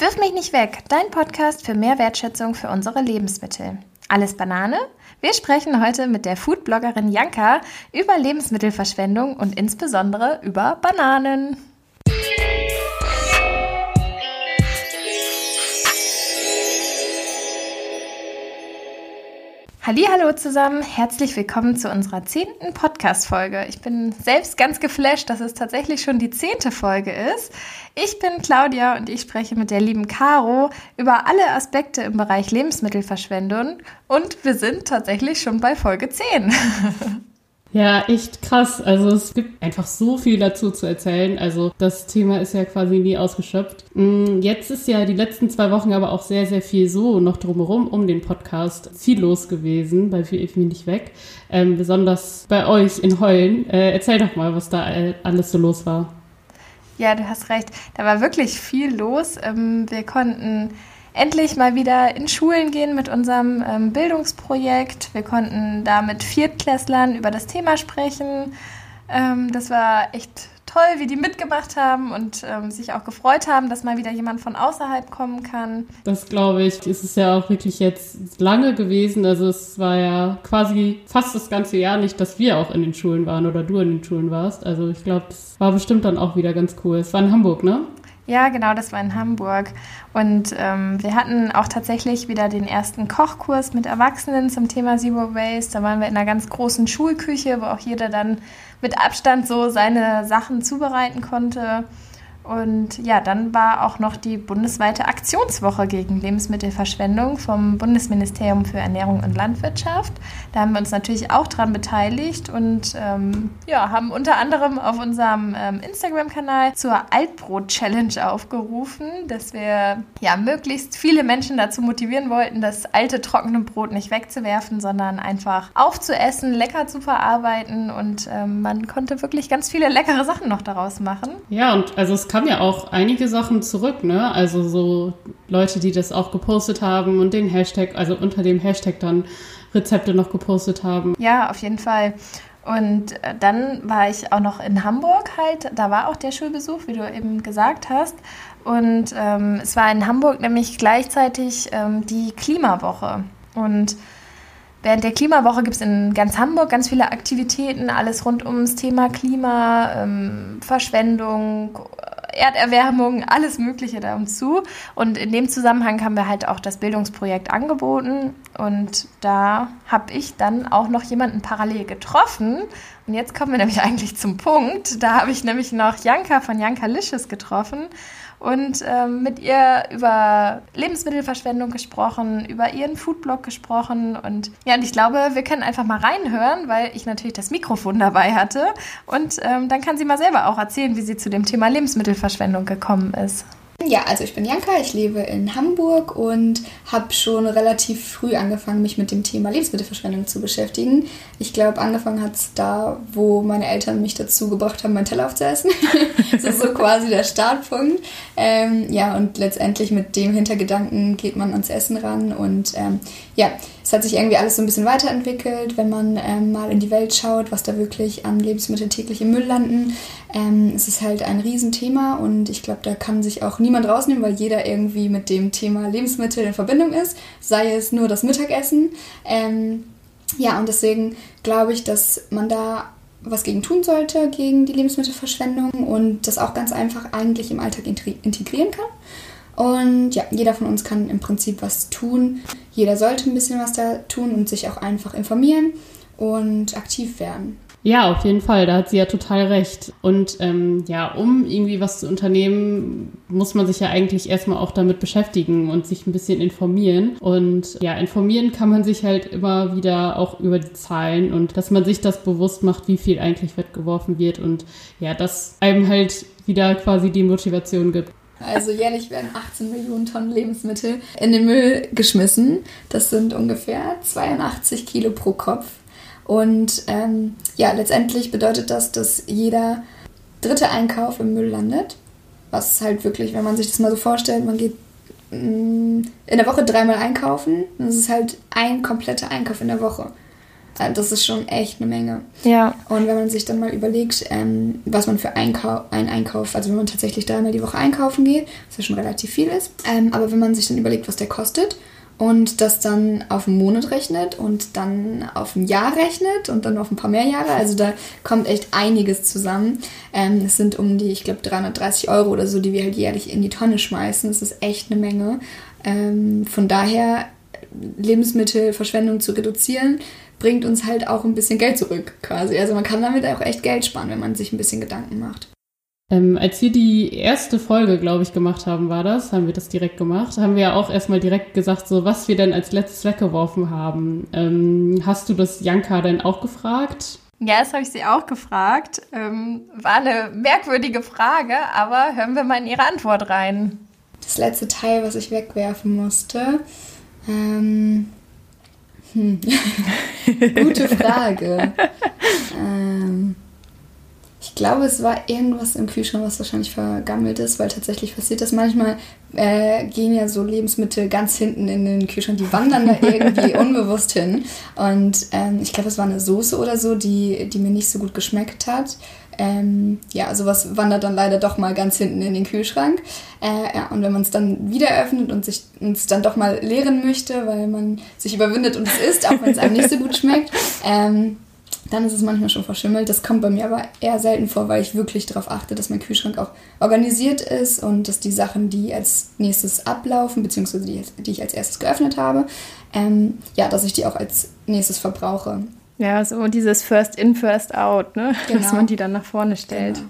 Wirf mich nicht weg, dein Podcast für mehr Wertschätzung für unsere Lebensmittel. Alles Banane? Wir sprechen heute mit der Foodbloggerin Janka über Lebensmittelverschwendung und insbesondere über Bananen. Hallo zusammen, herzlich willkommen zu unserer zehnten Podcast-Folge. Ich bin selbst ganz geflasht, dass es tatsächlich schon die zehnte Folge ist. Ich bin Claudia und ich spreche mit der lieben Caro über alle Aspekte im Bereich Lebensmittelverschwendung und wir sind tatsächlich schon bei Folge 10. Ja, echt krass. Also es gibt einfach so viel dazu zu erzählen. Also das Thema ist ja quasi nie ausgeschöpft. Mm, jetzt ist ja die letzten zwei Wochen aber auch sehr, sehr viel so noch drumherum um den Podcast ziellos gewesen bei Viel mir nicht weg. Ähm, besonders bei euch in Heulen. Äh, erzähl doch mal, was da alles so los war. Ja, du hast recht. Da war wirklich viel los. Ähm, wir konnten endlich mal wieder in Schulen gehen mit unserem ähm, Bildungsprojekt. Wir konnten da mit Viertklässlern über das Thema sprechen. Ähm, das war echt toll, wie die mitgemacht haben und ähm, sich auch gefreut haben, dass mal wieder jemand von außerhalb kommen kann. Das glaube ich. Es ist ja auch wirklich jetzt lange gewesen. Also es war ja quasi fast das ganze Jahr nicht, dass wir auch in den Schulen waren oder du in den Schulen warst. Also ich glaube, das war bestimmt dann auch wieder ganz cool. Es war in Hamburg, ne? Ja, genau, das war in Hamburg. Und ähm, wir hatten auch tatsächlich wieder den ersten Kochkurs mit Erwachsenen zum Thema Zero Waste. Da waren wir in einer ganz großen Schulküche, wo auch jeder dann mit Abstand so seine Sachen zubereiten konnte. Und ja, dann war auch noch die bundesweite Aktionswoche gegen Lebensmittelverschwendung vom Bundesministerium für Ernährung und Landwirtschaft. Da haben wir uns natürlich auch dran beteiligt und ähm, ja, haben unter anderem auf unserem ähm, Instagram-Kanal zur Altbrot-Challenge aufgerufen, dass wir ja möglichst viele Menschen dazu motivieren wollten, das alte trockene Brot nicht wegzuwerfen, sondern einfach aufzuessen, lecker zu verarbeiten und ähm, man konnte wirklich ganz viele leckere Sachen noch daraus machen. Ja, und also es kam kamen ja auch einige Sachen zurück, ne? Also so Leute, die das auch gepostet haben und den Hashtag, also unter dem Hashtag dann Rezepte noch gepostet haben. Ja, auf jeden Fall. Und äh, dann war ich auch noch in Hamburg halt, da war auch der Schulbesuch, wie du eben gesagt hast. Und ähm, es war in Hamburg nämlich gleichzeitig ähm, die Klimawoche. Und Während der Klimawoche gibt es in ganz Hamburg ganz viele Aktivitäten, alles rund ums Thema Klima, ähm, Verschwendung, Erderwärmung, alles Mögliche da zu. Und in dem Zusammenhang haben wir halt auch das Bildungsprojekt angeboten. Und da habe ich dann auch noch jemanden parallel getroffen. Und jetzt kommen wir nämlich eigentlich zum Punkt. Da habe ich nämlich noch Janka von Janka Licious getroffen und ähm, mit ihr über Lebensmittelverschwendung gesprochen, über ihren Foodblog gesprochen und ja, und ich glaube, wir können einfach mal reinhören, weil ich natürlich das Mikrofon dabei hatte und ähm, dann kann sie mal selber auch erzählen, wie sie zu dem Thema Lebensmittelverschwendung gekommen ist. Ja, also ich bin Janka, ich lebe in Hamburg und habe schon relativ früh angefangen, mich mit dem Thema Lebensmittelverschwendung zu beschäftigen. Ich glaube, angefangen hat es da, wo meine Eltern mich dazu gebracht haben, meinen Teller aufzuessen. das ist so quasi der Startpunkt. Ähm, ja, und letztendlich mit dem Hintergedanken geht man ans Essen ran und ähm, ja, es hat sich irgendwie alles so ein bisschen weiterentwickelt, wenn man ähm, mal in die Welt schaut, was da wirklich an Lebensmitteln täglich im Müll landen. Ähm, es ist halt ein Riesenthema und ich glaube, da kann sich auch niemand rausnehmen, weil jeder irgendwie mit dem Thema Lebensmittel in Verbindung ist, sei es nur das Mittagessen. Ähm, ja, und deswegen glaube ich, dass man da was gegen tun sollte, gegen die Lebensmittelverschwendung und das auch ganz einfach eigentlich im Alltag integrieren kann. Und ja, jeder von uns kann im Prinzip was tun. Jeder sollte ein bisschen was da tun und sich auch einfach informieren und aktiv werden. Ja, auf jeden Fall, da hat sie ja total recht. Und ähm, ja, um irgendwie was zu unternehmen, muss man sich ja eigentlich erstmal auch damit beschäftigen und sich ein bisschen informieren. Und ja, informieren kann man sich halt immer wieder auch über die Zahlen und dass man sich das bewusst macht, wie viel eigentlich weggeworfen wird und ja, dass einem halt wieder quasi die Motivation gibt. Also jährlich werden 18 Millionen Tonnen Lebensmittel in den Müll geschmissen. Das sind ungefähr 82 Kilo pro Kopf. Und ähm, ja, letztendlich bedeutet das, dass jeder dritte Einkauf im Müll landet. Was halt wirklich, wenn man sich das mal so vorstellt, man geht mm, in der Woche dreimal einkaufen. Das ist halt ein kompletter Einkauf in der Woche. Äh, das ist schon echt eine Menge. Ja. Und wenn man sich dann mal überlegt, ähm, was man für Einkau einen Einkauf, also wenn man tatsächlich dreimal die Woche einkaufen geht, was ja schon relativ viel ist, ähm, aber wenn man sich dann überlegt, was der kostet und das dann auf einen Monat rechnet und dann auf ein Jahr rechnet und dann auf ein paar mehr Jahre. Also da kommt echt einiges zusammen. Ähm, es sind um die, ich glaube, 330 Euro oder so, die wir halt jährlich in die Tonne schmeißen. Das ist echt eine Menge. Ähm, von daher Lebensmittelverschwendung zu reduzieren, bringt uns halt auch ein bisschen Geld zurück quasi. Also man kann damit auch echt Geld sparen, wenn man sich ein bisschen Gedanken macht. Ähm, als wir die erste Folge, glaube ich, gemacht haben, war das, haben wir das direkt gemacht, haben wir ja auch erstmal direkt gesagt, so was wir denn als letztes weggeworfen haben. Ähm, hast du das Janka denn auch gefragt? Ja, das habe ich sie auch gefragt. Ähm, war eine merkwürdige Frage, aber hören wir mal in ihre Antwort rein. Das letzte Teil, was ich wegwerfen musste. Ähm, hm. Gute Frage. ähm, ich glaube, es war irgendwas im Kühlschrank, was wahrscheinlich vergammelt ist, weil tatsächlich passiert das manchmal. Äh, gehen ja so Lebensmittel ganz hinten in den Kühlschrank, die wandern da irgendwie unbewusst hin. Und ähm, ich glaube, es war eine Soße oder so, die, die mir nicht so gut geschmeckt hat. Ähm, ja, sowas wandert dann leider doch mal ganz hinten in den Kühlschrank. Äh, ja, und wenn man es dann wieder öffnet und sich uns dann doch mal leeren möchte, weil man sich überwindet und es isst, auch wenn es einem nicht so gut schmeckt, ähm, dann ist es manchmal schon verschimmelt. Das kommt bei mir aber eher selten vor, weil ich wirklich darauf achte, dass mein Kühlschrank auch organisiert ist und dass die Sachen, die als nächstes ablaufen, beziehungsweise die, die ich als erstes geöffnet habe, ähm, ja, dass ich die auch als nächstes verbrauche. Ja, so dieses First in, First out, ne? Genau. dass man die dann nach vorne stellt. Genau.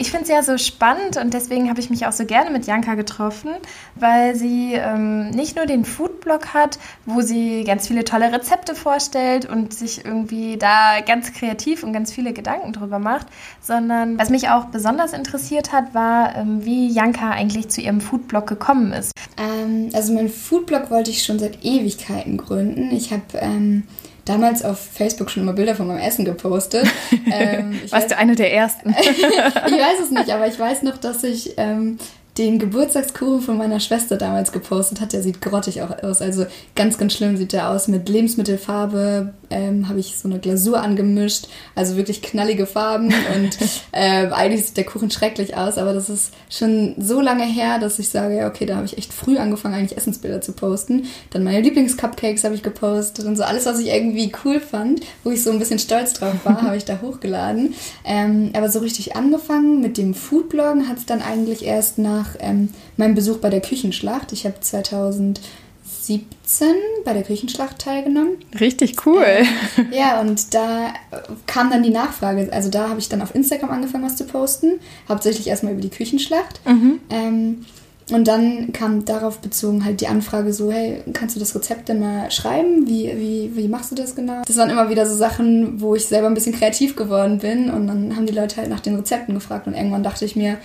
Ich finde es ja so spannend und deswegen habe ich mich auch so gerne mit Janka getroffen, weil sie ähm, nicht nur den Foodblog hat, wo sie ganz viele tolle Rezepte vorstellt und sich irgendwie da ganz kreativ und ganz viele Gedanken drüber macht, sondern was mich auch besonders interessiert hat, war, ähm, wie Janka eigentlich zu ihrem Foodblog gekommen ist. Ähm, also mein Foodblog wollte ich schon seit Ewigkeiten gründen. Ich habe ähm, damals auf Facebook schon immer Bilder von meinem Essen gepostet. Ähm, Warst weiß, du eine der ersten? ich weiß es nicht, aber ich weiß noch, dass ich ähm, den Geburtstagskuchen von meiner Schwester damals gepostet hat. Der sieht grottig auch aus. Also ganz, ganz schlimm sieht der aus. Mit Lebensmittelfarbe ähm, habe ich so eine Glasur angemischt. Also wirklich knallige Farben. Und äh, eigentlich sieht der Kuchen schrecklich aus. Aber das ist schon so lange her, dass ich sage, okay, da habe ich echt früh angefangen, eigentlich Essensbilder zu posten. Dann meine Lieblingscupcakes habe ich gepostet und so alles, was ich irgendwie cool fand, wo ich so ein bisschen stolz drauf war, habe ich da hochgeladen. Ähm, aber so richtig angefangen mit dem Foodbloggen hat es dann eigentlich erst nach ähm, meinem Besuch bei der Küchenschlacht. Ich habe 2017 bei der Küchenschlacht teilgenommen. Richtig cool. Äh, ja, und da kam dann die Nachfrage. Also da habe ich dann auf Instagram angefangen, was zu posten. Hauptsächlich erstmal über die Küchenschlacht. Mhm. Ähm, und dann kam darauf bezogen halt die Anfrage so, hey, kannst du das Rezept denn mal schreiben? Wie, wie, wie machst du das genau? Das waren immer wieder so Sachen, wo ich selber ein bisschen kreativ geworden bin. Und dann haben die Leute halt nach den Rezepten gefragt. Und irgendwann dachte ich mir,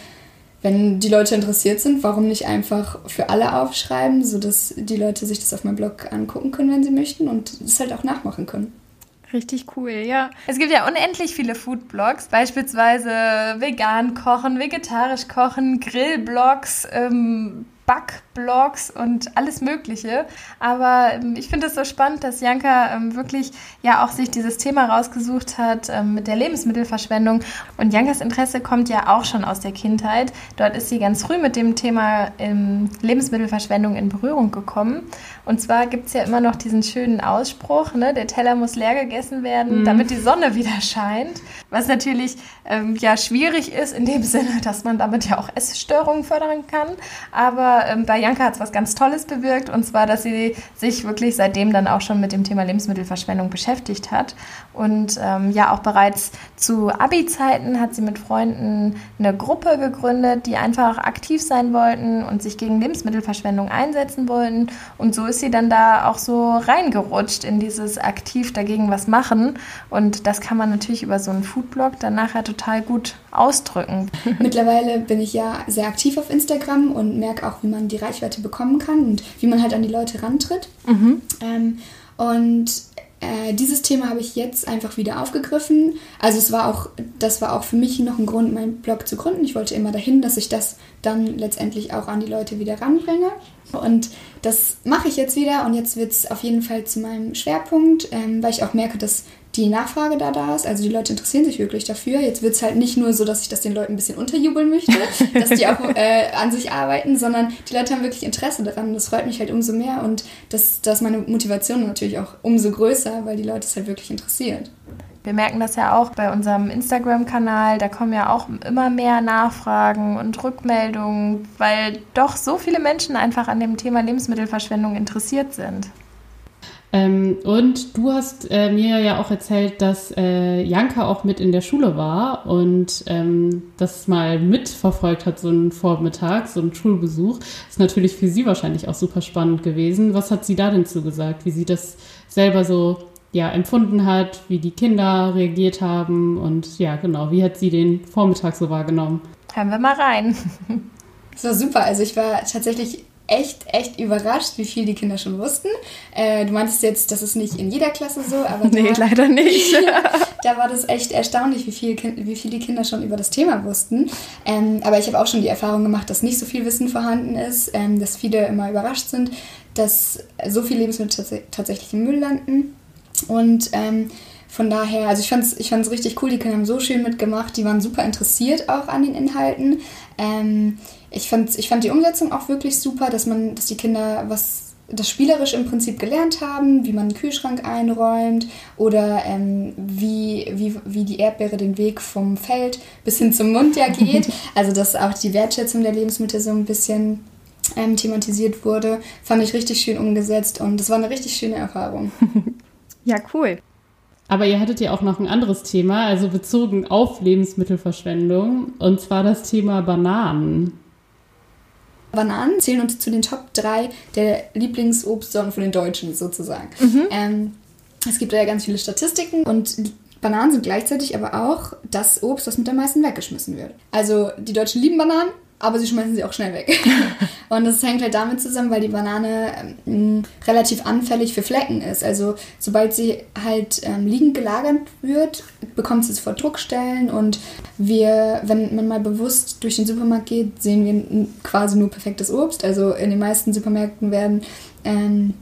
wenn die Leute interessiert sind, warum nicht einfach für alle aufschreiben, sodass die Leute sich das auf meinem Blog angucken können, wenn sie möchten und es halt auch nachmachen können. Richtig cool, ja. Es gibt ja unendlich viele Foodblogs, beispielsweise vegan kochen, vegetarisch kochen, Grillblogs, ähm, Backblogs und alles Mögliche. Aber ähm, ich finde es so spannend, dass Janka ähm, wirklich ja auch sich dieses Thema rausgesucht hat ähm, mit der Lebensmittelverschwendung. Und Jankas Interesse kommt ja auch schon aus der Kindheit. Dort ist sie ganz früh mit dem Thema ähm, Lebensmittelverschwendung in Berührung gekommen. Und zwar gibt es ja immer noch diesen schönen Ausspruch, ne, der Teller muss leer gegessen werden, mhm. damit die Sonne wieder scheint. Was natürlich ähm, ja schwierig ist in dem Sinne, dass man damit ja auch Essstörungen fördern kann. Aber ähm, bei Janka hat was ganz Tolles bewirkt und zwar, dass sie sich wirklich seitdem dann auch schon mit dem Thema Lebensmittelverschwendung beschäftigt hat. Und ähm, ja, auch bereits zu Abi-Zeiten hat sie mit Freunden eine Gruppe gegründet, die einfach aktiv sein wollten und sich gegen Lebensmittelverschwendung einsetzen wollten. Und so ist sie dann da auch so reingerutscht in dieses aktiv dagegen was machen. Und das kann man natürlich über so einen Foodblog dann nachher total gut ausdrücken. Mittlerweile bin ich ja sehr aktiv auf Instagram und merke auch, wie man die Reichweite bekommen kann und wie man halt an die Leute rantritt. Mhm. Ähm, und äh, dieses Thema habe ich jetzt einfach wieder aufgegriffen. Also es war auch, das war auch für mich noch ein Grund, meinen Blog zu gründen. Ich wollte immer dahin, dass ich das dann letztendlich auch an die Leute wieder ranbringe. Und das mache ich jetzt wieder und jetzt wird es auf jeden Fall zu meinem Schwerpunkt, ähm, weil ich auch merke, dass die Nachfrage da da ist. Also die Leute interessieren sich wirklich dafür. Jetzt wird es halt nicht nur so, dass ich das den Leuten ein bisschen unterjubeln möchte, dass die auch äh, an sich arbeiten, sondern die Leute haben wirklich Interesse daran. Das freut mich halt umso mehr und das, das ist meine Motivation natürlich auch umso größer, weil die Leute es halt wirklich interessiert. Wir merken das ja auch bei unserem Instagram-Kanal. Da kommen ja auch immer mehr Nachfragen und Rückmeldungen, weil doch so viele Menschen einfach an dem Thema Lebensmittelverschwendung interessiert sind. Ähm, und du hast äh, mir ja auch erzählt, dass äh, Janka auch mit in der Schule war und ähm, das mal mitverfolgt hat, so einen Vormittag, so einen Schulbesuch. Ist natürlich für sie wahrscheinlich auch super spannend gewesen. Was hat sie da denn zugesagt? Wie sie das selber so ja, empfunden hat, wie die Kinder reagiert haben und ja, genau, wie hat sie den Vormittag so wahrgenommen? Hören wir mal rein. Das war super. Also ich war tatsächlich echt, echt überrascht, wie viel die Kinder schon wussten. Äh, du meintest jetzt, das ist nicht in jeder Klasse so, aber nee, da, leider nicht. da war das echt erstaunlich, wie viel, wie viel die Kinder schon über das Thema wussten. Ähm, aber ich habe auch schon die Erfahrung gemacht, dass nicht so viel Wissen vorhanden ist, ähm, dass viele immer überrascht sind, dass so viele Lebensmittel tats tatsächlich im Müll landen. Und ähm, von daher, also ich fand es ich fand's richtig cool, die Kinder haben so schön mitgemacht, die waren super interessiert auch an den Inhalten. Ähm, ich, fand, ich fand die Umsetzung auch wirklich super, dass man, dass die Kinder was das spielerisch im Prinzip gelernt haben, wie man einen Kühlschrank einräumt oder ähm, wie, wie, wie die Erdbeere den Weg vom Feld bis hin zum Mund ja geht. Also dass auch die Wertschätzung der Lebensmittel so ein bisschen ähm, thematisiert wurde, fand ich richtig schön umgesetzt und das war eine richtig schöne Erfahrung. ja, cool. Aber ihr hattet ja auch noch ein anderes Thema, also bezogen auf Lebensmittelverschwendung, und zwar das Thema Bananen. Bananen zählen uns zu den Top 3 der Lieblingsobstsorten von den Deutschen sozusagen. Mhm. Ähm, es gibt da ja ganz viele Statistiken und Bananen sind gleichzeitig aber auch das Obst, das mit am meisten weggeschmissen wird. Also die Deutschen lieben Bananen, aber sie schmeißen sie auch schnell weg. und das hängt halt damit zusammen, weil die Banane ähm, relativ anfällig für Flecken ist. Also sobald sie halt ähm, liegend gelagert wird, bekommt sie sofort Druckstellen und wir, wenn man mal bewusst durch den Supermarkt geht, sehen wir quasi nur perfektes Obst. Also in den meisten Supermärkten werden ähm,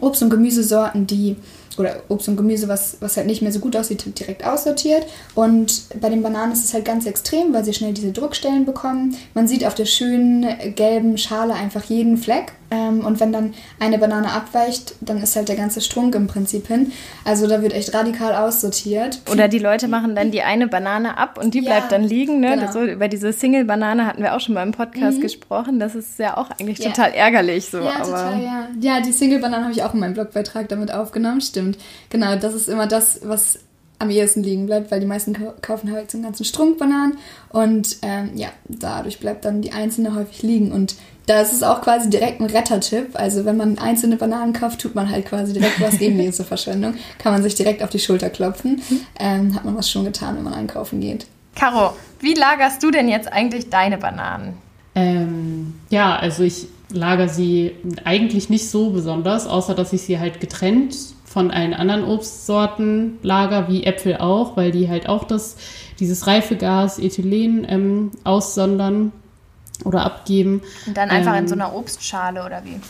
Obst- und Gemüsesorten, die oder Obst und Gemüse, was, was halt nicht mehr so gut aussieht, direkt aussortiert. Und bei den Bananen ist es halt ganz extrem, weil sie schnell diese Druckstellen bekommen. Man sieht auf der schönen gelben Schale einfach jeden Fleck. Ähm, und wenn dann eine Banane abweicht, dann ist halt der ganze Strunk im Prinzip hin. Also da wird echt radikal aussortiert. Oder die Leute machen dann die eine Banane ab und die ja, bleibt dann liegen. Ne? Genau. So, über diese Single-Banane hatten wir auch schon mal im Podcast mhm. gesprochen. Das ist ja auch eigentlich ja. total ärgerlich. So, ja, aber total, ja. Ja, die Single-Banane habe ich auch in meinem Blogbeitrag damit aufgenommen. Stimmt. Genau, das ist immer das, was am ehesten liegen bleibt, weil die meisten kaufen halt so einen ganzen Strunk Bananen und ähm, ja, dadurch bleibt dann die einzelne häufig liegen und da ist es auch quasi direkt ein Rettertipp. Also wenn man einzelne Bananen kauft, tut man halt quasi direkt was gegen diese Verschwendung. Kann man sich direkt auf die Schulter klopfen. Ähm, hat man was schon getan, wenn man einkaufen geht. Caro, wie lagerst du denn jetzt eigentlich deine Bananen? Ähm, ja, also ich lager sie eigentlich nicht so besonders, außer dass ich sie halt getrennt von allen anderen Obstsorten lager, wie Äpfel auch, weil die halt auch das, dieses Reifegas Ethylen ähm, aussondern oder abgeben. Und dann einfach ähm, in so einer Obstschale oder wie?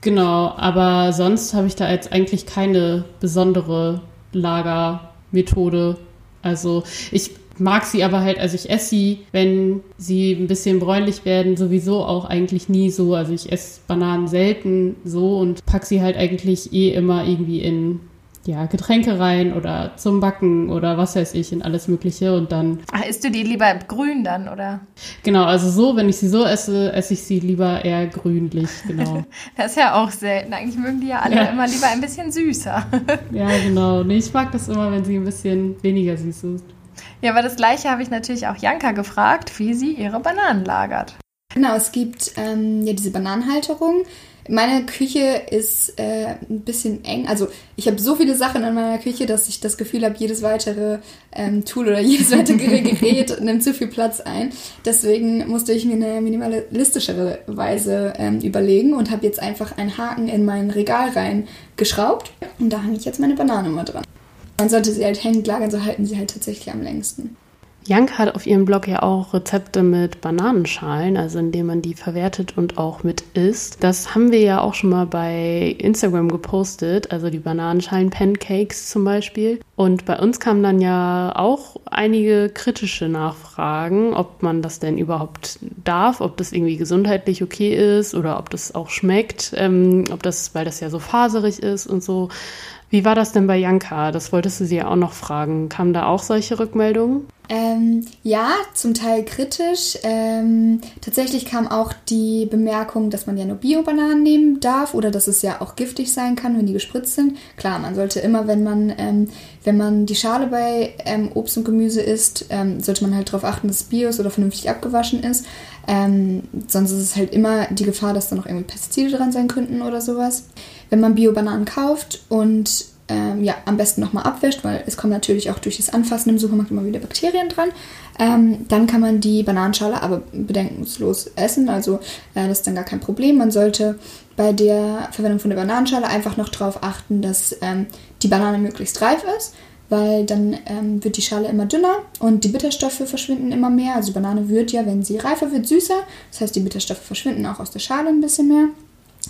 Genau, aber sonst habe ich da jetzt eigentlich keine besondere Lagermethode. Also ich mag sie aber halt, also ich esse sie, wenn sie ein bisschen bräunlich werden, sowieso auch eigentlich nie so. Also ich esse Bananen selten so und pack sie halt eigentlich eh immer irgendwie in ja, Getränke rein oder zum Backen oder was weiß ich, in alles Mögliche und dann. Ach, isst du die lieber grün dann, oder? Genau, also so, wenn ich sie so esse, esse ich sie lieber eher grünlich, genau. das ist ja auch selten. Eigentlich mögen die ja alle ja. immer lieber ein bisschen süßer. ja, genau. Nee, ich mag das immer, wenn sie ein bisschen weniger süß ist. Ja, aber das gleiche habe ich natürlich auch Janka gefragt, wie sie ihre Bananen lagert. Genau, es gibt ähm, ja diese Bananenhalterung Meine Küche ist äh, ein bisschen eng. Also ich habe so viele Sachen in meiner Küche, dass ich das Gefühl habe, jedes weitere ähm, Tool oder jedes weitere Gerät nimmt zu viel Platz ein. Deswegen musste ich mir eine minimalistischere Weise ähm, überlegen und habe jetzt einfach einen Haken in mein Regal rein geschraubt. Und da hange ich jetzt meine Banane mal dran. Man sollte sie halt hängen lagern, so halten sie halt tatsächlich am längsten. Janke hat auf ihrem Blog ja auch Rezepte mit Bananenschalen, also indem man die verwertet und auch mit isst. Das haben wir ja auch schon mal bei Instagram gepostet, also die Bananenschalen-Pancakes zum Beispiel. Und bei uns kamen dann ja auch einige kritische Nachfragen, ob man das denn überhaupt darf, ob das irgendwie gesundheitlich okay ist oder ob das auch schmeckt, ähm, ob das, weil das ja so faserig ist und so. Wie war das denn bei Janka? Das wolltest du sie ja auch noch fragen. Kamen da auch solche Rückmeldungen? Ähm, ja, zum Teil kritisch. Ähm, tatsächlich kam auch die Bemerkung, dass man ja nur Bio-Bananen nehmen darf oder dass es ja auch giftig sein kann, wenn die gespritzt sind. Klar, man sollte immer, wenn man, ähm, wenn man die Schale bei ähm, Obst und Gemüse isst, ähm, sollte man halt darauf achten, dass es bio ist oder vernünftig abgewaschen ist. Ähm, sonst ist es halt immer die Gefahr, dass da noch irgendwie Pestizide dran sein könnten oder sowas. Wenn man Bio-Bananen kauft und ähm, ja, am besten nochmal abwäscht, weil es kommen natürlich auch durch das Anfassen im Supermarkt immer wieder Bakterien dran. Ähm, dann kann man die Bananenschale aber bedenkungslos essen, also äh, das ist dann gar kein Problem. Man sollte bei der Verwendung von der Bananenschale einfach noch darauf achten, dass ähm, die Banane möglichst reif ist, weil dann ähm, wird die Schale immer dünner und die Bitterstoffe verschwinden immer mehr. Also die Banane wird ja, wenn sie reifer wird, süßer. Das heißt, die Bitterstoffe verschwinden auch aus der Schale ein bisschen mehr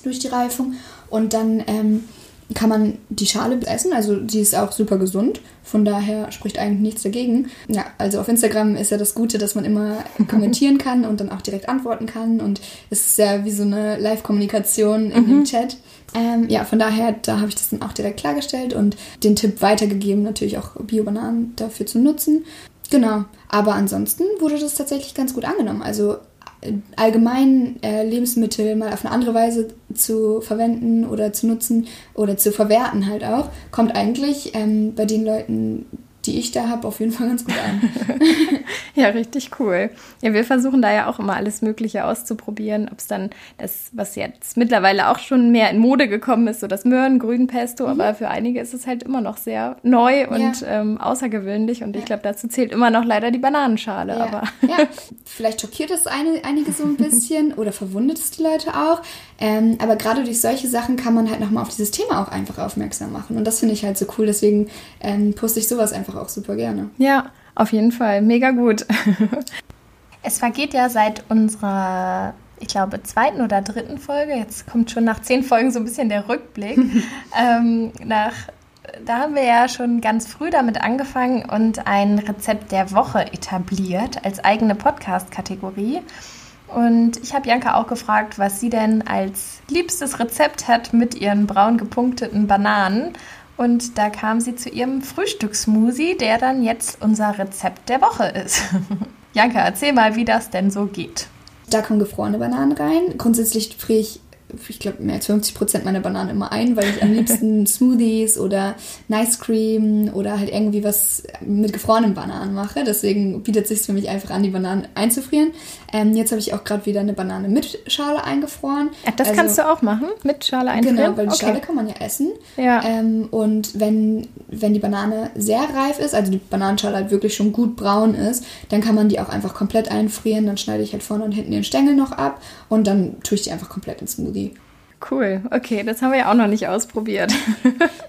durch die Reifung. Und dann ähm, kann man die Schale essen, also die ist auch super gesund. Von daher spricht eigentlich nichts dagegen. Ja, also auf Instagram ist ja das Gute, dass man immer kommentieren kann und dann auch direkt antworten kann. Und es ist ja wie so eine Live-Kommunikation in mhm. dem Chat. Ähm, ja, von daher, da habe ich das dann auch direkt klargestellt und den Tipp weitergegeben, natürlich auch Bio-Bananen dafür zu nutzen. Genau, aber ansonsten wurde das tatsächlich ganz gut angenommen. Also allgemein äh, Lebensmittel mal auf eine andere Weise zu verwenden oder zu nutzen oder zu verwerten halt auch, kommt eigentlich ähm, bei den Leuten, die ich da habe, auf jeden Fall ganz gut an. ja, richtig cool. Ja, wir versuchen da ja auch immer alles Mögliche auszuprobieren, ob es dann das, was jetzt mittlerweile auch schon mehr in Mode gekommen ist, so das Möhren-Grünpesto, mhm. aber für einige ist es halt immer noch sehr neu und ja. ähm, außergewöhnlich und ja. ich glaube, dazu zählt immer noch leider die Bananenschale. Ja. Aber ja, vielleicht schockiert es eine, einige so ein bisschen oder verwundet es die Leute auch, ähm, aber gerade durch solche Sachen kann man halt nochmal auf dieses Thema auch einfach aufmerksam machen und das finde ich halt so cool, deswegen ähm, poste ich sowas einfach auch super gerne. Ja, auf jeden Fall. Mega gut. es vergeht ja seit unserer, ich glaube, zweiten oder dritten Folge, jetzt kommt schon nach zehn Folgen so ein bisschen der Rückblick, ähm, nach da haben wir ja schon ganz früh damit angefangen und ein Rezept der Woche etabliert als eigene Podcast-Kategorie. Und ich habe Janka auch gefragt, was sie denn als liebstes Rezept hat mit ihren braun gepunkteten Bananen. Und da kam sie zu ihrem Frühstückssmoothie, der dann jetzt unser Rezept der Woche ist. Janka, erzähl mal, wie das denn so geht. Da kommen gefrorene Bananen rein. Grundsätzlich friere ich ich glaube, mehr als 50 Prozent meiner Bananen immer ein, weil ich am liebsten Smoothies oder Nice Cream oder halt irgendwie was mit gefrorenen Bananen mache. Deswegen bietet es sich für mich einfach an, die Bananen einzufrieren. Ähm, jetzt habe ich auch gerade wieder eine Banane mit Schale eingefroren. Ach, das also, kannst du auch machen, mit Schale einfrieren? Genau, weil die okay. Schale kann man ja essen. Ja. Ähm, und wenn, wenn die Banane sehr reif ist, also die Bananenschale halt wirklich schon gut braun ist, dann kann man die auch einfach komplett einfrieren. Dann schneide ich halt vorne und hinten den Stängel noch ab und dann tue ich die einfach komplett ins Smoothie. Cool, okay, das haben wir ja auch noch nicht ausprobiert.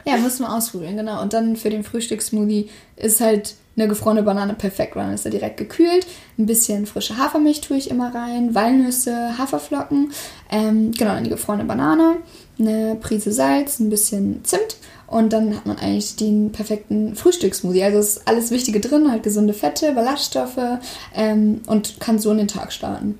ja, müssen wir ausprobieren, genau. Und dann für den Frühstückssmoothie ist halt eine gefrorene Banane perfekt, weil dann ist er direkt gekühlt. Ein bisschen frische Hafermilch tue ich immer rein, Walnüsse, Haferflocken, ähm, genau, die gefrorene Banane, eine Prise Salz, ein bisschen Zimt und dann hat man eigentlich den perfekten Frühstückssmoothie. Also ist alles Wichtige drin, halt gesunde Fette, Ballaststoffe ähm, und kann so in den Tag starten.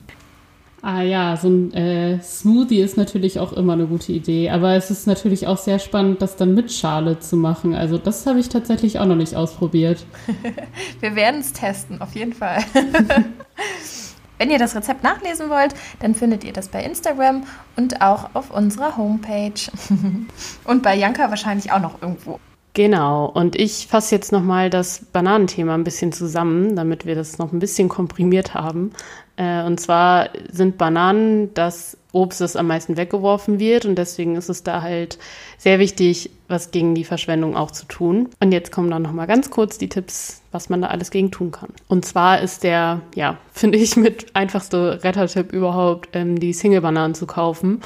Ah ja, so ein äh, Smoothie ist natürlich auch immer eine gute Idee. Aber es ist natürlich auch sehr spannend, das dann mit Schale zu machen. Also das habe ich tatsächlich auch noch nicht ausprobiert. Wir werden es testen, auf jeden Fall. Wenn ihr das Rezept nachlesen wollt, dann findet ihr das bei Instagram und auch auf unserer Homepage. und bei Janka wahrscheinlich auch noch irgendwo. Genau, und ich fasse jetzt nochmal das Bananenthema ein bisschen zusammen, damit wir das noch ein bisschen komprimiert haben. Äh, und zwar sind Bananen das Obst, das am meisten weggeworfen wird. Und deswegen ist es da halt sehr wichtig, was gegen die Verschwendung auch zu tun. Und jetzt kommen dann nochmal ganz kurz die Tipps, was man da alles gegen tun kann. Und zwar ist der, ja, finde ich mit einfachste Rettertipp überhaupt, ähm, die Single-Bananen zu kaufen,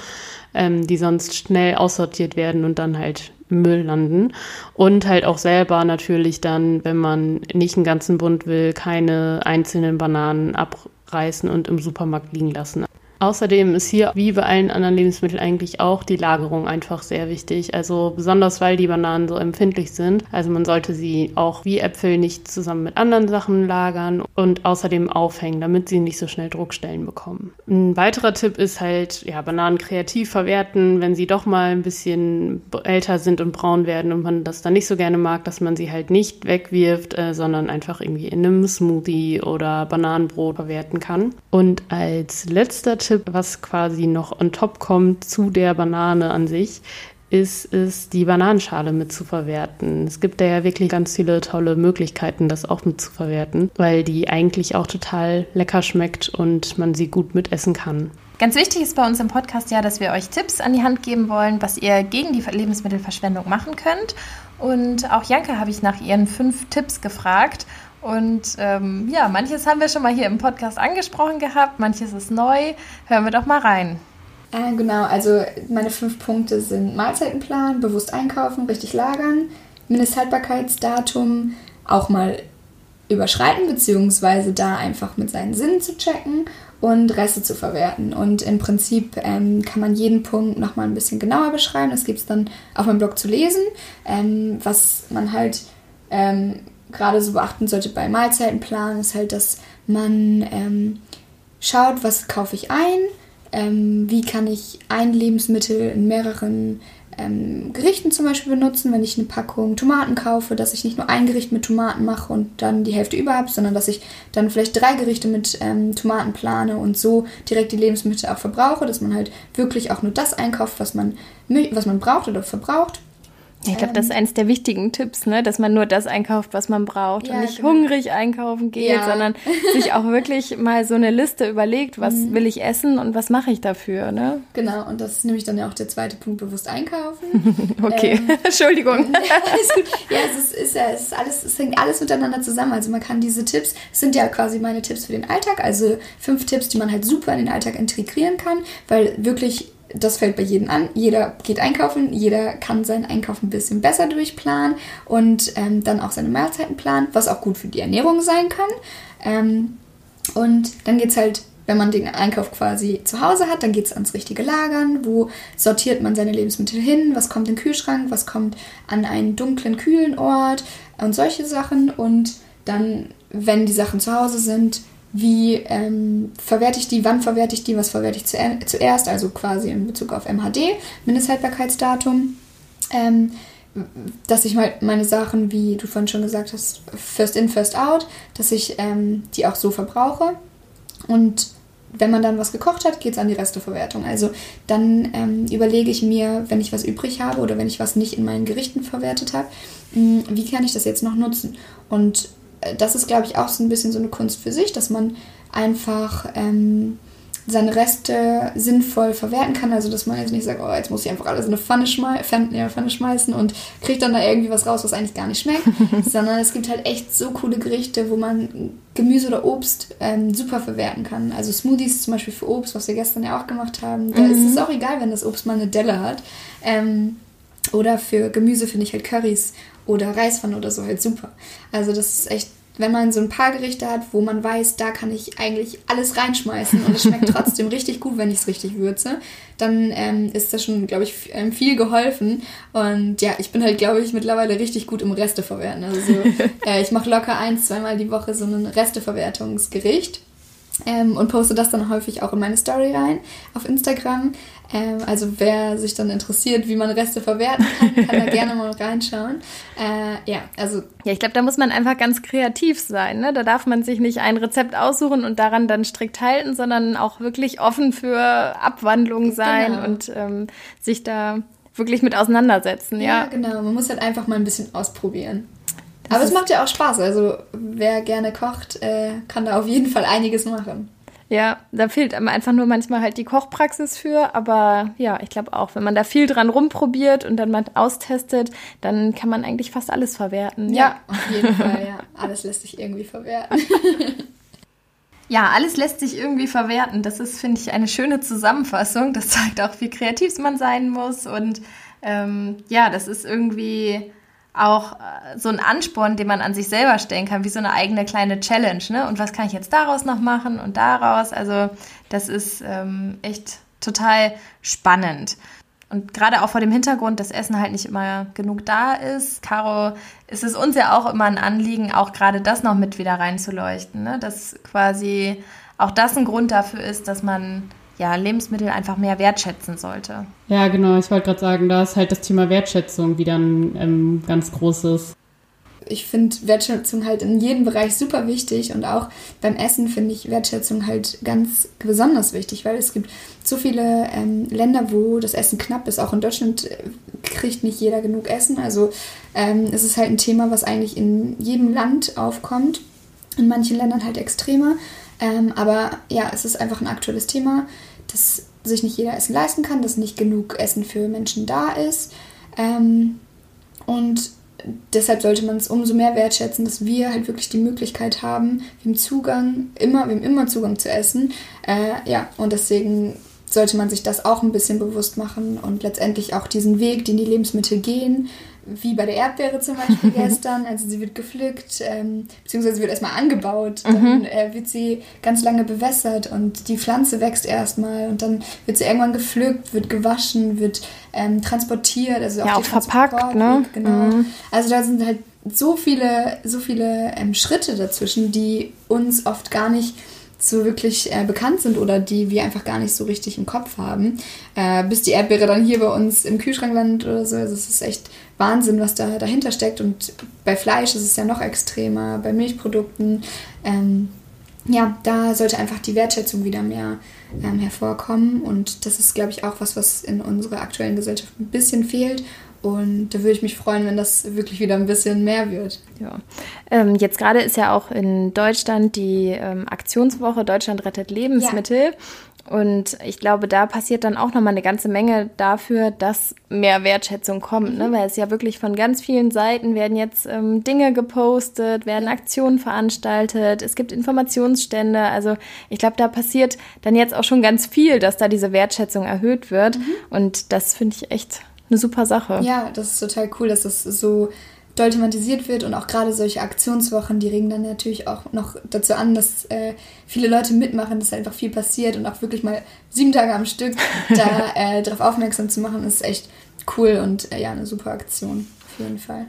ähm, die sonst schnell aussortiert werden und dann halt Müll landen. Und halt auch selber natürlich dann, wenn man nicht einen ganzen Bund will, keine einzelnen Bananen abreißen und im Supermarkt liegen lassen. Außerdem ist hier, wie bei allen anderen Lebensmitteln eigentlich auch, die Lagerung einfach sehr wichtig. Also besonders, weil die Bananen so empfindlich sind. Also man sollte sie auch wie Äpfel nicht zusammen mit anderen Sachen lagern und außerdem aufhängen, damit sie nicht so schnell Druckstellen bekommen. Ein weiterer Tipp ist halt, ja, Bananen kreativ verwerten, wenn sie doch mal ein bisschen älter sind und braun werden und man das dann nicht so gerne mag, dass man sie halt nicht wegwirft, äh, sondern einfach irgendwie in einem Smoothie oder Bananenbrot verwerten kann. Und als letzter Tipp Tipp, was quasi noch on top kommt zu der Banane an sich, ist es, die Bananenschale mitzuverwerten. Es gibt da ja wirklich ganz viele tolle Möglichkeiten, das auch mitzuverwerten, weil die eigentlich auch total lecker schmeckt und man sie gut mitessen kann. Ganz wichtig ist bei uns im Podcast ja, dass wir euch Tipps an die Hand geben wollen, was ihr gegen die Lebensmittelverschwendung machen könnt. Und auch Janke habe ich nach ihren fünf Tipps gefragt. Und ähm, ja, manches haben wir schon mal hier im Podcast angesprochen gehabt, manches ist neu. Hören wir doch mal rein. Äh, genau, also meine fünf Punkte sind Mahlzeitenplan, bewusst einkaufen, richtig lagern, Mindesthaltbarkeitsdatum auch mal überschreiten, beziehungsweise da einfach mit seinen Sinnen zu checken und Reste zu verwerten. Und im Prinzip ähm, kann man jeden Punkt nochmal ein bisschen genauer beschreiben. Das gibt es dann auf meinem Blog zu lesen, ähm, was man halt ähm, gerade so beachten sollte bei Mahlzeitenplan, ist halt, dass man ähm, schaut, was kaufe ich ein, ähm, wie kann ich ein Lebensmittel in mehreren ähm, Gerichten zum Beispiel benutzen, wenn ich eine Packung Tomaten kaufe, dass ich nicht nur ein Gericht mit Tomaten mache und dann die Hälfte über habe, sondern dass ich dann vielleicht drei Gerichte mit ähm, Tomaten plane und so direkt die Lebensmittel auch verbrauche, dass man halt wirklich auch nur das einkauft, was man, was man braucht oder verbraucht. Ich glaube, das ist eines der wichtigen Tipps, ne? dass man nur das einkauft, was man braucht ja, und nicht genau. hungrig einkaufen geht, ja. sondern sich auch wirklich mal so eine Liste überlegt, was mhm. will ich essen und was mache ich dafür. Ne? Genau, und das ist nämlich dann ja auch der zweite Punkt, bewusst einkaufen. okay, ähm, Entschuldigung. ja, es ist, ist, ja, es ist alles, es hängt alles miteinander zusammen. Also man kann diese Tipps, sind ja quasi meine Tipps für den Alltag, also fünf Tipps, die man halt super in den Alltag integrieren kann, weil wirklich das fällt bei jedem an. Jeder geht einkaufen, jeder kann seinen Einkauf ein bisschen besser durchplanen und ähm, dann auch seine Mahlzeiten planen, was auch gut für die Ernährung sein kann. Ähm, und dann geht es halt, wenn man den Einkauf quasi zu Hause hat, dann geht es ans richtige Lagern. Wo sortiert man seine Lebensmittel hin? Was kommt in den Kühlschrank? Was kommt an einen dunklen, kühlen Ort? Und solche Sachen. Und dann, wenn die Sachen zu Hause sind, wie ähm, verwerte ich die, wann verwerte ich die, was verwerte ich zuerst, also quasi in Bezug auf MHD, Mindesthaltbarkeitsdatum. Ähm, dass ich mal meine Sachen, wie du vorhin schon gesagt hast, first in, first out, dass ich ähm, die auch so verbrauche. Und wenn man dann was gekocht hat, geht es an die Resteverwertung. Also dann ähm, überlege ich mir, wenn ich was übrig habe oder wenn ich was nicht in meinen Gerichten verwertet habe, hm, wie kann ich das jetzt noch nutzen? Und das ist, glaube ich, auch so ein bisschen so eine Kunst für sich, dass man einfach ähm, seine Reste sinnvoll verwerten kann. Also, dass man jetzt nicht sagt, oh, jetzt muss ich einfach alles in eine Pfanne, schmei ja, Pfanne schmeißen und kriegt dann da irgendwie was raus, was eigentlich gar nicht schmeckt. Sondern es gibt halt echt so coole Gerichte, wo man Gemüse oder Obst ähm, super verwerten kann. Also Smoothies zum Beispiel für Obst, was wir gestern ja auch gemacht haben. Da mhm. ist es auch egal, wenn das Obst mal eine Delle hat. Ähm, oder für Gemüse finde ich halt Currys oder Reispfannen oder so halt super. Also das ist echt, wenn man so ein paar Gerichte hat, wo man weiß, da kann ich eigentlich alles reinschmeißen und es schmeckt trotzdem richtig gut, wenn ich es richtig würze, dann ähm, ist das schon, glaube ich, ähm, viel geholfen. Und ja, ich bin halt, glaube ich, mittlerweile richtig gut im Resteverwerten. Also äh, ich mache locker ein, zweimal die Woche so ein Resteverwertungsgericht. Ähm, und poste das dann häufig auch in meine Story rein auf Instagram. Ähm, also wer sich dann interessiert, wie man Reste verwerten kann, kann da gerne mal reinschauen. Äh, ja, also. Ja, ich glaube, da muss man einfach ganz kreativ sein. Ne? Da darf man sich nicht ein Rezept aussuchen und daran dann strikt halten, sondern auch wirklich offen für Abwandlungen sein genau. und ähm, sich da wirklich mit auseinandersetzen. Ja, ja, genau. Man muss halt einfach mal ein bisschen ausprobieren. Aber es macht ja auch Spaß. Also wer gerne kocht, äh, kann da auf jeden Fall einiges machen. Ja, da fehlt einem einfach nur manchmal halt die Kochpraxis für. Aber ja, ich glaube auch, wenn man da viel dran rumprobiert und dann mal austestet, dann kann man eigentlich fast alles verwerten. Ja, ja. auf jeden Fall, ja. Alles lässt sich irgendwie verwerten. Ja, alles lässt sich irgendwie verwerten. Das ist, finde ich, eine schöne Zusammenfassung. Das zeigt auch, wie kreativ man sein muss. Und ähm, ja, das ist irgendwie auch äh, so ein Ansporn, den man an sich selber stellen kann, wie so eine eigene kleine Challenge. Ne? Und was kann ich jetzt daraus noch machen und daraus? Also das ist ähm, echt total spannend. Und gerade auch vor dem Hintergrund, dass Essen halt nicht immer genug da ist. Caro, ist es uns ja auch immer ein Anliegen, auch gerade das noch mit wieder reinzuleuchten. Ne? Dass quasi auch das ein Grund dafür ist, dass man ja, Lebensmittel einfach mehr wertschätzen sollte. Ja, genau. Ich wollte gerade sagen, da ist halt das Thema Wertschätzung wieder ein ähm, ganz großes ich finde Wertschätzung halt in jedem Bereich super wichtig und auch beim Essen finde ich Wertschätzung halt ganz besonders wichtig, weil es gibt so viele ähm, Länder, wo das Essen knapp ist. Auch in Deutschland äh, kriegt nicht jeder genug Essen. Also ähm, es ist halt ein Thema, was eigentlich in jedem Land aufkommt. In manchen Ländern halt extremer. Ähm, aber ja, es ist einfach ein aktuelles Thema, dass sich nicht jeder Essen leisten kann, dass nicht genug Essen für Menschen da ist. Ähm, und deshalb sollte man es umso mehr wertschätzen, dass wir halt wirklich die Möglichkeit haben, wir haben Zugang, immer, wir haben immer Zugang zu Essen. Äh, ja, und deswegen sollte man sich das auch ein bisschen bewusst machen und letztendlich auch diesen Weg, den die Lebensmittel gehen, wie bei der Erdbeere zum Beispiel gestern. Also sie wird gepflückt, ähm, beziehungsweise wird erstmal angebaut, mhm. dann äh, wird sie ganz lange bewässert und die Pflanze wächst erstmal und dann wird sie irgendwann gepflückt, wird gewaschen, wird ähm, transportiert, also ja, auch, auch verpackt, ne? Genau. Mhm. Also da sind halt so viele, so viele ähm, Schritte dazwischen, die uns oft gar nicht so wirklich äh, bekannt sind oder die wir einfach gar nicht so richtig im Kopf haben, äh, bis die Erdbeere dann hier bei uns im Kühlschrank landet oder so. Also es ist echt Wahnsinn, was da dahinter steckt. Und bei Fleisch ist es ja noch extremer, bei Milchprodukten. Ähm, ja, da sollte einfach die Wertschätzung wieder mehr ähm, hervorkommen. Und das ist, glaube ich, auch was, was in unserer aktuellen Gesellschaft ein bisschen fehlt und da würde ich mich freuen, wenn das wirklich wieder ein bisschen mehr wird. Ja. Ähm, jetzt gerade ist ja auch in Deutschland die ähm, Aktionswoche Deutschland rettet Lebensmittel. Ja. Und ich glaube, da passiert dann auch nochmal eine ganze Menge dafür, dass mehr Wertschätzung kommt. Ne? Mhm. Weil es ja wirklich von ganz vielen Seiten werden jetzt ähm, Dinge gepostet, werden Aktionen veranstaltet, es gibt Informationsstände. Also ich glaube, da passiert dann jetzt auch schon ganz viel, dass da diese Wertschätzung erhöht wird. Mhm. Und das finde ich echt eine super Sache. Ja, das ist total cool, dass das so doll thematisiert wird und auch gerade solche Aktionswochen, die regen dann natürlich auch noch dazu an, dass äh, viele Leute mitmachen, dass einfach viel passiert und auch wirklich mal sieben Tage am Stück da äh, darauf aufmerksam zu machen, ist echt cool und äh, ja, eine super Aktion auf jeden Fall.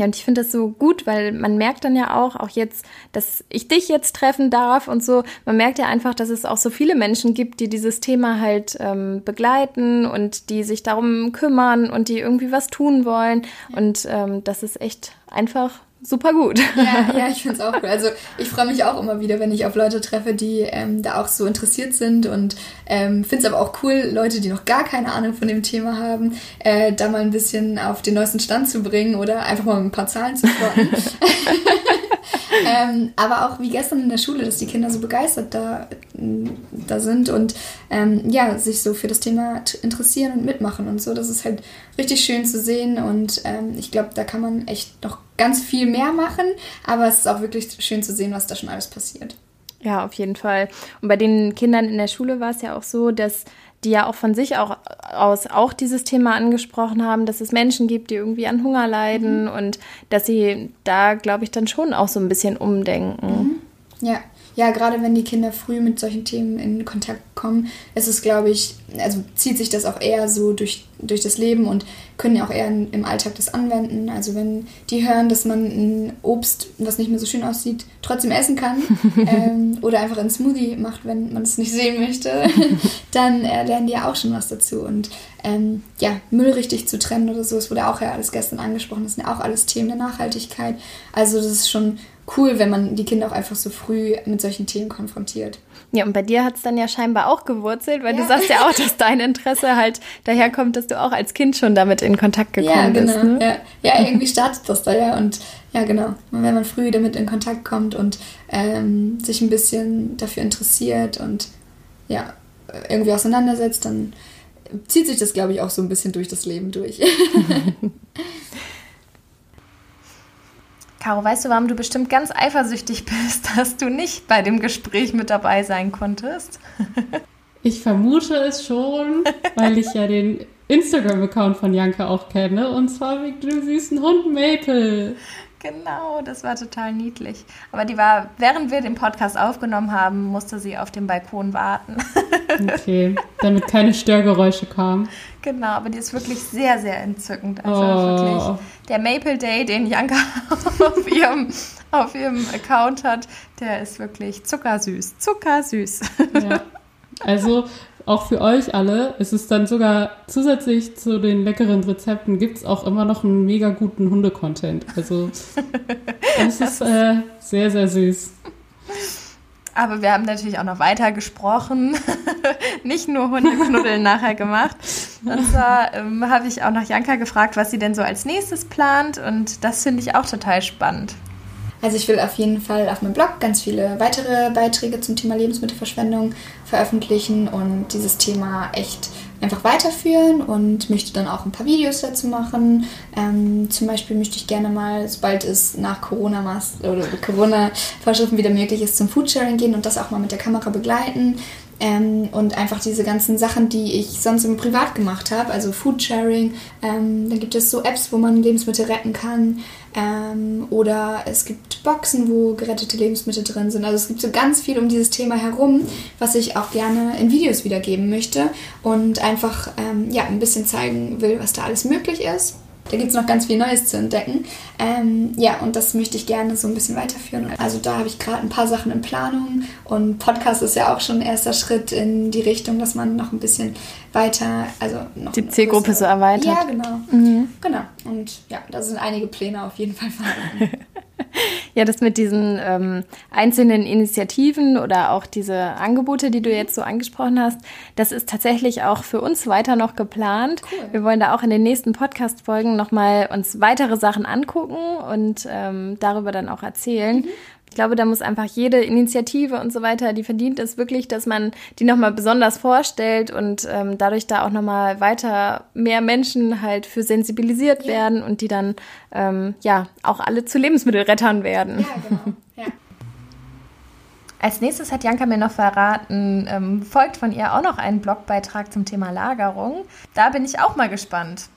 Ja, und ich finde das so gut, weil man merkt dann ja auch, auch jetzt, dass ich dich jetzt treffen darf und so, man merkt ja einfach, dass es auch so viele Menschen gibt, die dieses Thema halt ähm, begleiten und die sich darum kümmern und die irgendwie was tun wollen. Und ähm, das ist echt einfach super gut. Ja, ja ich finde es auch cool. Also ich freue mich auch immer wieder, wenn ich auf Leute treffe, die ähm, da auch so interessiert sind und ähm, finde es aber auch cool, Leute, die noch gar keine Ahnung von dem Thema haben, äh, da mal ein bisschen auf den neuesten Stand zu bringen oder einfach mal ein paar Zahlen zu plotten. ähm, aber auch wie gestern in der Schule, dass die Kinder so begeistert da, da sind und ähm, ja, sich so für das Thema interessieren und mitmachen und so. Das ist halt richtig schön zu sehen und ähm, ich glaube, da kann man echt noch ganz viel mehr machen, aber es ist auch wirklich schön zu sehen, was da schon alles passiert. Ja, auf jeden Fall. Und bei den Kindern in der Schule war es ja auch so, dass die ja auch von sich auch aus auch dieses Thema angesprochen haben, dass es Menschen gibt, die irgendwie an Hunger leiden mhm. und dass sie da, glaube ich, dann schon auch so ein bisschen umdenken. Mhm. Ja, ja, gerade wenn die Kinder früh mit solchen Themen in Kontakt kommen, ist es, glaube ich, also zieht sich das auch eher so durch, durch das Leben und können ja auch eher im Alltag das anwenden. Also wenn die hören, dass man ein Obst, was nicht mehr so schön aussieht, trotzdem essen kann ähm, oder einfach einen Smoothie macht, wenn man es nicht sehen möchte, dann äh, lernen die ja auch schon was dazu. Und ähm, ja, Müll richtig zu trennen oder so, das wurde auch ja alles gestern angesprochen, das sind ja auch alles Themen der Nachhaltigkeit. Also das ist schon cool, wenn man die Kinder auch einfach so früh mit solchen Themen konfrontiert. Ja, und bei dir hat es dann ja scheinbar auch gewurzelt, weil ja. du sagst ja auch, dass dein Interesse halt daherkommt, dass du auch als Kind schon damit in Kontakt gekommen ja, genau. bist. Ne? Ja. ja, irgendwie startet das da ja. Und Ja, genau. Und wenn man früh damit in Kontakt kommt und ähm, sich ein bisschen dafür interessiert und ja, irgendwie auseinandersetzt, dann zieht sich das, glaube ich, auch so ein bisschen durch das Leben durch. Caro, weißt du, warum du bestimmt ganz eifersüchtig bist, dass du nicht bei dem Gespräch mit dabei sein konntest? Ich vermute es schon, weil ich ja den Instagram-Account von Janka auch kenne und zwar wegen dem süßen Hund Maple. Genau, das war total niedlich. Aber die war, während wir den Podcast aufgenommen haben, musste sie auf dem Balkon warten. Okay, damit keine Störgeräusche kamen. Genau, aber die ist wirklich sehr, sehr entzückend. Also oh. wirklich der Maple Day, den Janka auf ihrem, auf ihrem Account hat, der ist wirklich zuckersüß. Zuckersüß. Ja. Also auch für euch alle ist es dann sogar zusätzlich zu den leckeren Rezepten gibt es auch immer noch einen mega guten Hunde-Content. Also das ist äh, sehr, sehr süß. Aber wir haben natürlich auch noch weiter gesprochen, nicht nur Hundeknuddeln nachher gemacht. Und zwar ähm, habe ich auch noch Janka gefragt, was sie denn so als nächstes plant. Und das finde ich auch total spannend. Also ich will auf jeden Fall auf meinem Blog ganz viele weitere Beiträge zum Thema Lebensmittelverschwendung veröffentlichen und dieses Thema echt einfach weiterführen und möchte dann auch ein paar Videos dazu machen. Ähm, zum Beispiel möchte ich gerne mal, sobald es nach Corona Corona-Vorschriften wieder möglich ist, zum Foodsharing gehen und das auch mal mit der Kamera begleiten. Ähm, und einfach diese ganzen Sachen, die ich sonst im Privat gemacht habe, also Foodsharing. Ähm, dann gibt es so Apps, wo man Lebensmittel retten kann. Ähm, oder es gibt Boxen, wo gerettete Lebensmittel drin sind. Also es gibt so ganz viel um dieses Thema herum, was ich auch gerne in Videos wiedergeben möchte und einfach ähm, ja, ein bisschen zeigen will, was da alles möglich ist. Da gibt es noch ganz viel Neues zu entdecken. Ähm, ja, und das möchte ich gerne so ein bisschen weiterführen. Also da habe ich gerade ein paar Sachen in Planung und Podcast ist ja auch schon ein erster Schritt in die Richtung, dass man noch ein bisschen weiter, also noch die Zielgruppe so erweitert. Ja, genau. Mhm. Genau. Und ja, da sind einige Pläne auf jeden Fall vorhanden. Ja, das mit diesen ähm, einzelnen Initiativen oder auch diese Angebote, die du jetzt so angesprochen hast, das ist tatsächlich auch für uns weiter noch geplant. Cool. Wir wollen da auch in den nächsten Podcast-Folgen nochmal uns weitere Sachen angucken und ähm, darüber dann auch erzählen. Mhm. Ich glaube, da muss einfach jede Initiative und so weiter, die verdient es wirklich, dass man die nochmal besonders vorstellt und ähm, dadurch da auch nochmal weiter mehr Menschen halt für sensibilisiert ja. werden und die dann ähm, ja auch alle zu Lebensmittelrettern werden. Ja, genau. Ja. Als nächstes hat Janka mir noch verraten, ähm, folgt von ihr auch noch ein Blogbeitrag zum Thema Lagerung. Da bin ich auch mal gespannt.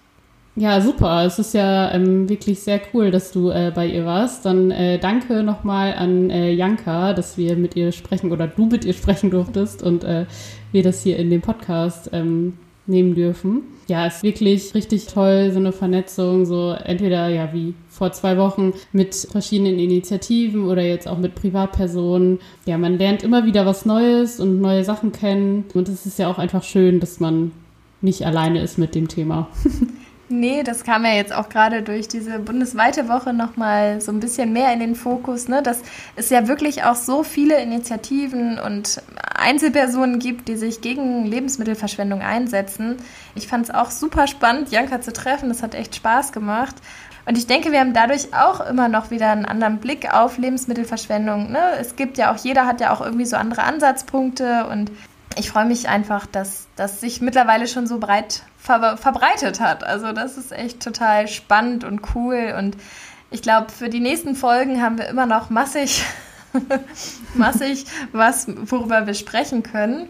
Ja, super. Es ist ja ähm, wirklich sehr cool, dass du äh, bei ihr warst. Dann äh, danke nochmal an äh, Janka, dass wir mit ihr sprechen oder du mit ihr sprechen durftest und äh, wir das hier in dem Podcast ähm, nehmen dürfen. Ja, ist wirklich richtig toll, so eine Vernetzung, so entweder ja wie vor zwei Wochen mit verschiedenen Initiativen oder jetzt auch mit Privatpersonen. Ja, man lernt immer wieder was Neues und neue Sachen kennen und es ist ja auch einfach schön, dass man nicht alleine ist mit dem Thema. Nee, das kam ja jetzt auch gerade durch diese bundesweite Woche nochmal so ein bisschen mehr in den Fokus, ne? dass es ja wirklich auch so viele Initiativen und Einzelpersonen gibt, die sich gegen Lebensmittelverschwendung einsetzen. Ich fand es auch super spannend, Janka zu treffen. Das hat echt Spaß gemacht. Und ich denke, wir haben dadurch auch immer noch wieder einen anderen Blick auf Lebensmittelverschwendung. Ne? Es gibt ja auch, jeder hat ja auch irgendwie so andere Ansatzpunkte und ich freue mich einfach, dass das sich mittlerweile schon so breit ver verbreitet hat. Also das ist echt total spannend und cool. Und ich glaube, für die nächsten Folgen haben wir immer noch massig, massig was, worüber wir sprechen können.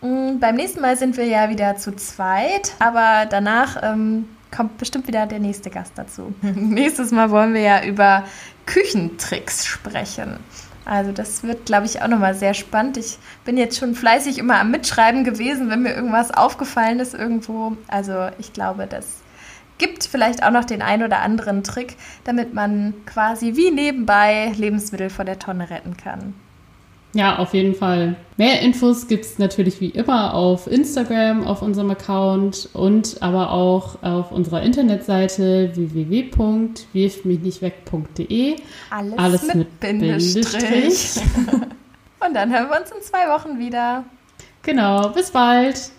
Mm, beim nächsten Mal sind wir ja wieder zu zweit, aber danach ähm, kommt bestimmt wieder der nächste Gast dazu. Nächstes Mal wollen wir ja über Küchentricks sprechen. Also das wird, glaube ich, auch nochmal sehr spannend. Ich bin jetzt schon fleißig immer am Mitschreiben gewesen, wenn mir irgendwas aufgefallen ist irgendwo. Also ich glaube, das gibt vielleicht auch noch den ein oder anderen Trick, damit man quasi wie nebenbei Lebensmittel vor der Tonne retten kann. Ja, auf jeden Fall. Mehr Infos gibt es natürlich wie immer auf Instagram, auf unserem Account und aber auch auf unserer Internetseite www.wirfmichnichtweg.de. Alles, Alles mit, mit Bindestrich. Bindestrich. und dann hören wir uns in zwei Wochen wieder. Genau, bis bald.